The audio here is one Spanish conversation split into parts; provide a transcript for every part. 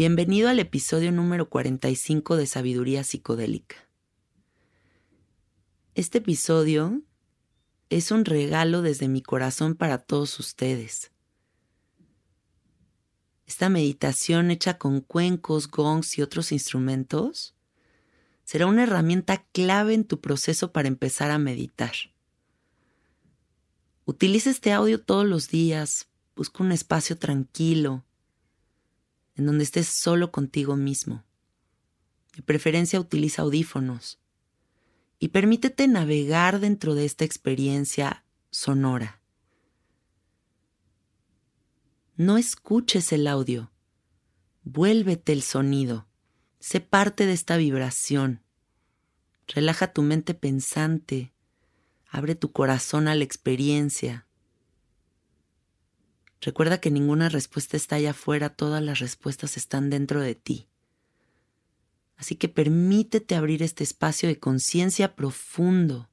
Bienvenido al episodio número 45 de Sabiduría Psicodélica. Este episodio es un regalo desde mi corazón para todos ustedes. Esta meditación hecha con cuencos, gongs y otros instrumentos será una herramienta clave en tu proceso para empezar a meditar. Utiliza este audio todos los días, busca un espacio tranquilo, en donde estés solo contigo mismo. De preferencia utiliza audífonos y permítete navegar dentro de esta experiencia sonora. No escuches el audio, vuélvete el sonido, sé parte de esta vibración. Relaja tu mente pensante, abre tu corazón a la experiencia. Recuerda que ninguna respuesta está allá afuera, todas las respuestas están dentro de ti. Así que permítete abrir este espacio de conciencia profundo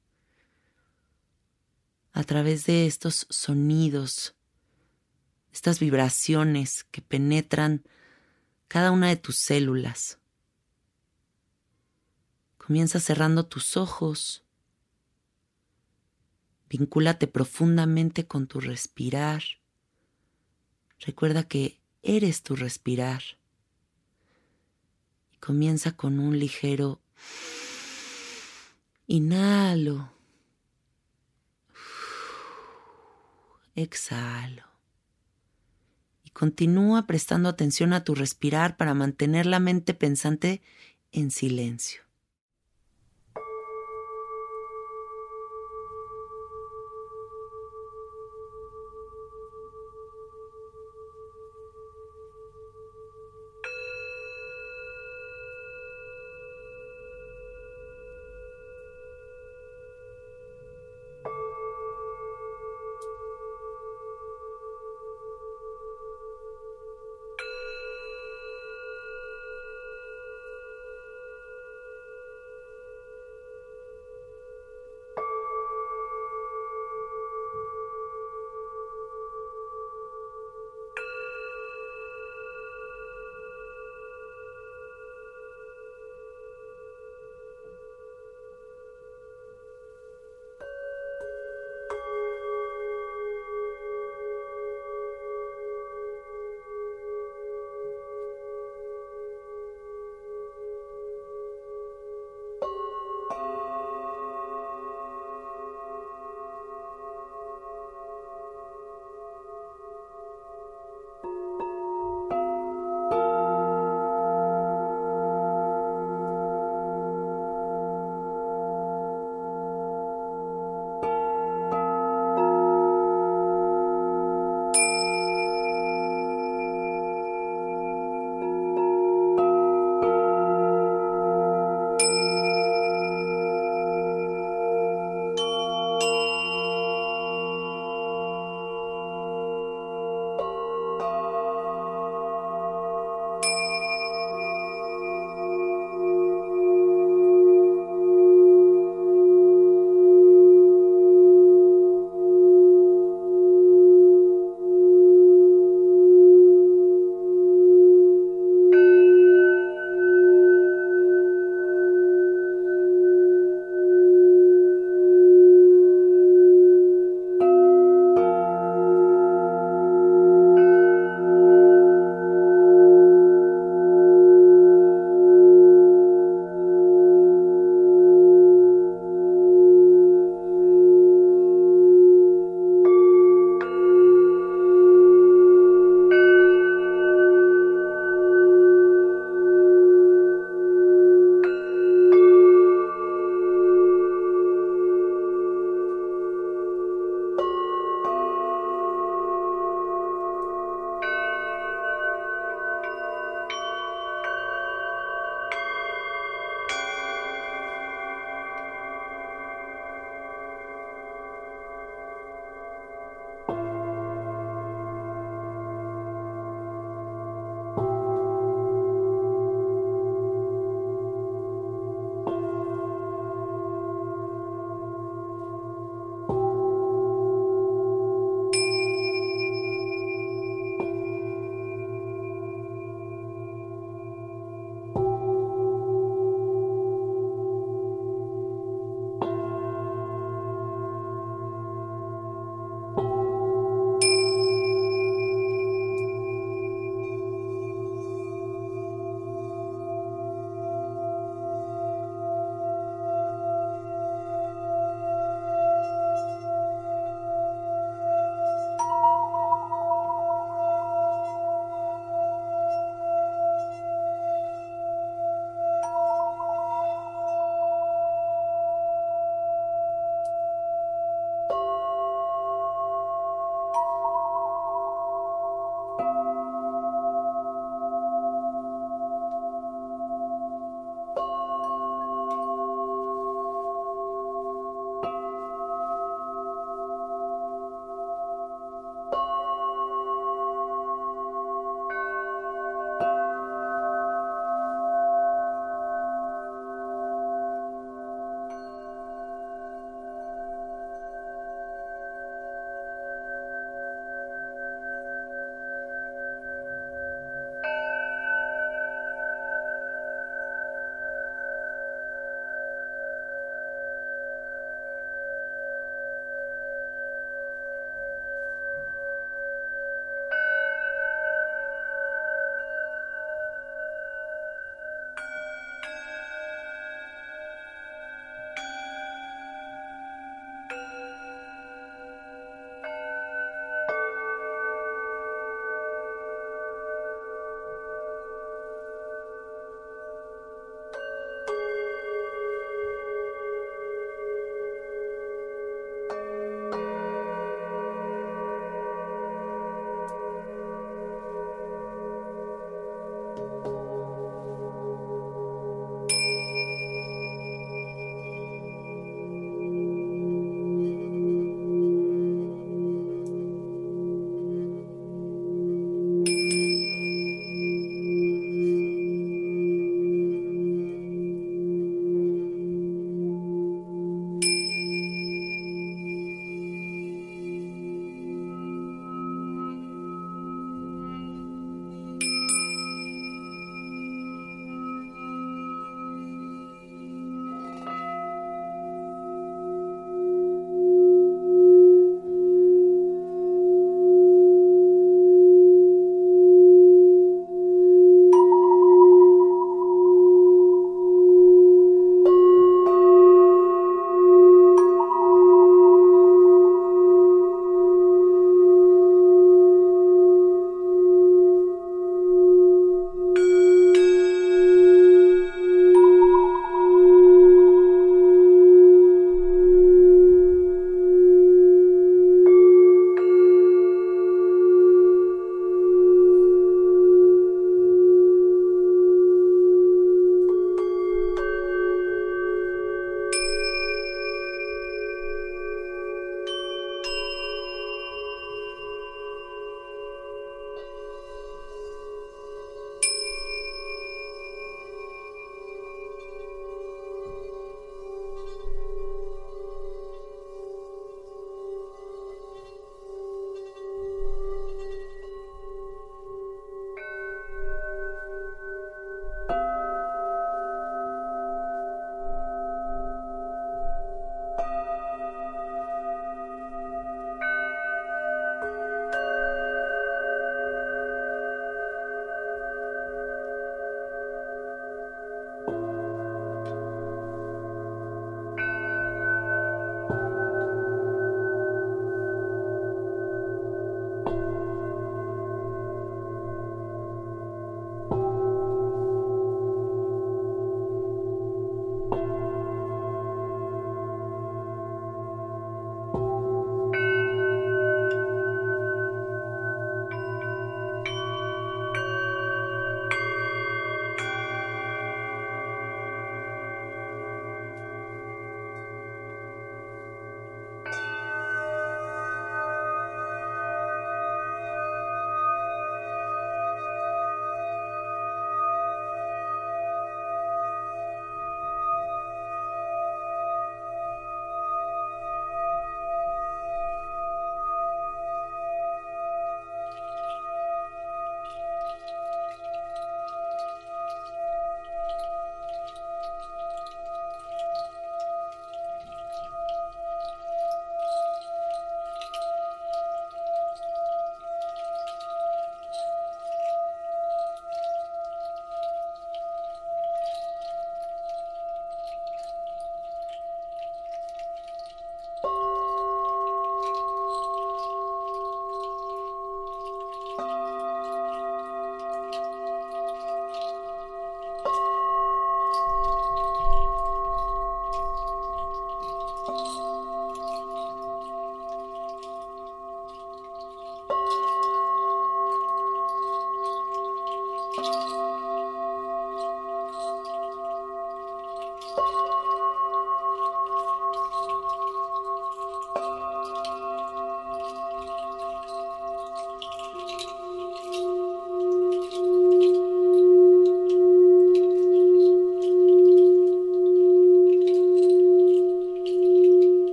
a través de estos sonidos, estas vibraciones que penetran cada una de tus células. Comienza cerrando tus ojos. Vincúlate profundamente con tu respirar. Recuerda que eres tu respirar. Y comienza con un ligero inhalo. Exhalo. Y continúa prestando atención a tu respirar para mantener la mente pensante en silencio.